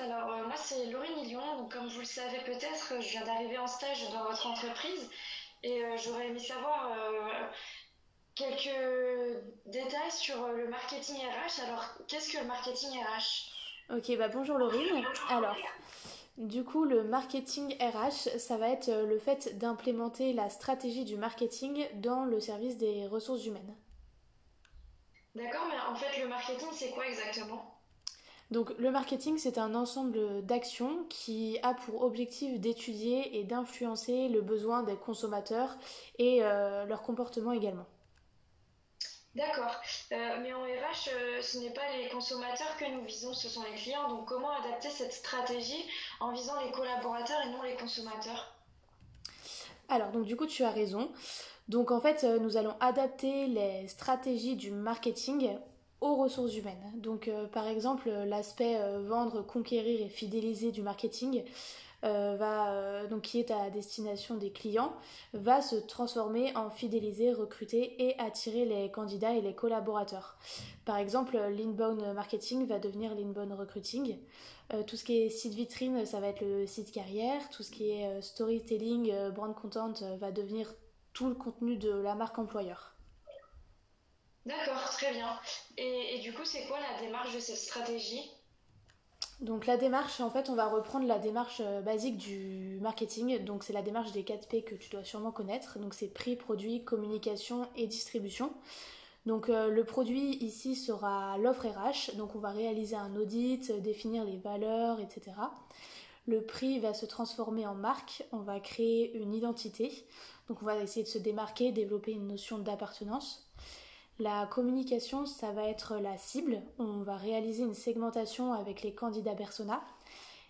alors euh, moi c'est Laurine Lyon. comme vous le savez peut-être, je viens d'arriver en stage dans votre entreprise et euh, j'aurais aimé savoir euh, quelques détails sur le marketing RH. Alors qu'est-ce que le marketing RH Ok, bah bonjour Laurine. Alors, du coup, le marketing RH, ça va être le fait d'implémenter la stratégie du marketing dans le service des ressources humaines. D'accord, mais en fait, le marketing, c'est quoi exactement? Donc le marketing, c'est un ensemble d'actions qui a pour objectif d'étudier et d'influencer le besoin des consommateurs et euh, leur comportement également. D'accord, euh, mais en RH, euh, ce n'est pas les consommateurs que nous visons, ce sont les clients. Donc comment adapter cette stratégie en visant les collaborateurs et non les consommateurs? Alors donc du coup tu as raison. Donc en fait nous allons adapter les stratégies du marketing aux ressources humaines. Donc euh, par exemple l'aspect euh, vendre, conquérir et fidéliser du marketing euh, va donc qui est à destination des clients va se transformer en fidéliser, recruter et attirer les candidats et les collaborateurs. Par exemple, l'inbound marketing va devenir l'inbound recruiting. tout ce qui est site vitrine, ça va être le site carrière. Tout ce qui est storytelling, brand content va devenir tout le contenu de la marque employeur. D'accord, très bien. Et, du coup, c'est quoi la démarche de cette stratégie? Donc la démarche, en fait, on va reprendre la démarche euh, basique du marketing. Donc c'est la démarche des 4 P que tu dois sûrement connaître. Donc c'est prix, produit, communication et distribution. Donc euh, le produit ici sera l'offre RH. Donc on va réaliser un audit, définir les valeurs, etc. Le prix va se transformer en marque. On va créer une identité. Donc on va essayer de se démarquer, développer une notion d'appartenance. La communication, ça va être la cible. On va réaliser une segmentation avec les candidats persona.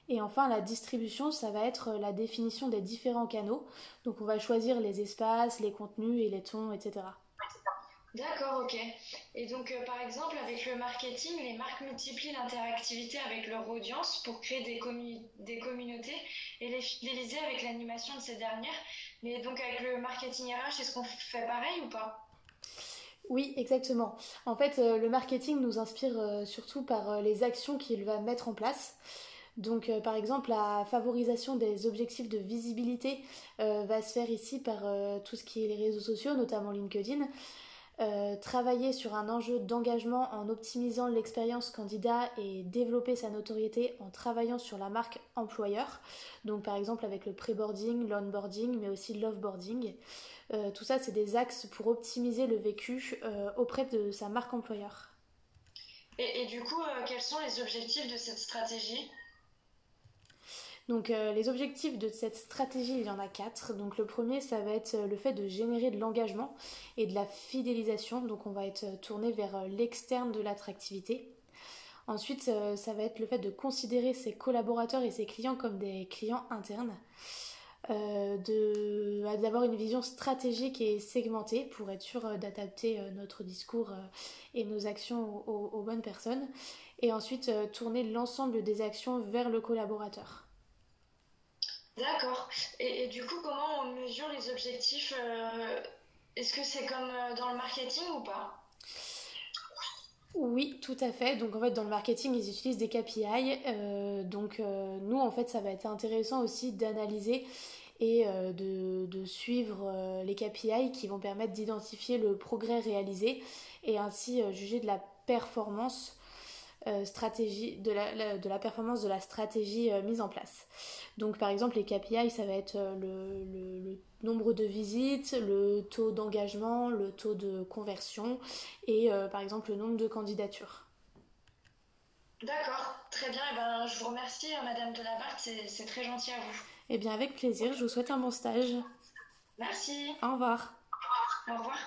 Et enfin, la distribution, ça va être la définition des différents canaux. Donc on va choisir les espaces, les contenus et les tons, etc. D'accord, ok. Et donc, euh, par exemple, avec le marketing, les marques multiplient l'interactivité avec leur audience pour créer des, des communautés et les fidéliser avec l'animation de ces dernières. Mais donc, avec le marketing RH, est-ce qu'on fait pareil ou pas? Oui, exactement. En fait, euh, le marketing nous inspire euh, surtout par euh, les actions qu'il va mettre en place. Donc, par exemple, la favorisation des objectifs de visibilité va se faire ici par tout ce qui est les réseaux sociaux, notamment LinkedIn. Euh, travailler sur un enjeu d'engagement en optimisant l'expérience candidat et développer sa notoriété en travaillant sur la marque employeur. Donc par exemple avec le pré-boarding, l'onboarding, mais aussi l'offboarding. Euh, tout ça, c'est des axes pour optimiser le vécu euh, auprès de sa marque employeur. Et, et du coup, quels sont les objectifs de cette stratégie? Donc euh, les objectifs de cette stratégie, il y en a quatre. Donc le premier, ça va être euh, le fait de générer de l'engagement et de la fidélisation. Donc on va être euh, tourné vers l'externe de l'attractivité. Ensuite, ça va être le fait de considérer ses collaborateurs et ses clients comme des clients internes. d'avoir une vision stratégique et segmentée pour être sûr d'adapter notre discours et nos actions aux bonnes personnes. Et ensuite, tourner l'ensemble des actions vers le collaborateur. D'accord. Et, du coup, comment on mesure les objectifs euh, Est-ce que c'est comme euh, dans le marketing ou pas? Oui, tout à fait. Donc en fait, dans le marketing, ils utilisent des KPI. Euh, donc nous, en fait, ça va être intéressant aussi d'analyser et de, de, suivre les KPI qui vont permettre d'identifier le progrès réalisé et ainsi juger de la performance euh, stratégie de la, de la performance de la stratégie euh, mise en place. Donc par exemple les KPI ça va être euh, le, le, nombre de visites, le taux d'engagement, le taux de conversion et par exemple le nombre de candidatures. D'accord, très bien. Et eh ben, je vous remercie, Madame Delabarthe, c'est très gentil à vous. Eh bien, avec plaisir. Je vous souhaite un bon stage. Merci. Au revoir. Au revoir.